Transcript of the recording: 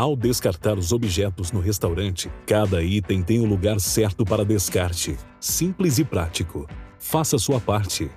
Ao descartar os objetos no restaurante, cada item tem o lugar certo para descarte. Simples e prático. Faça sua parte.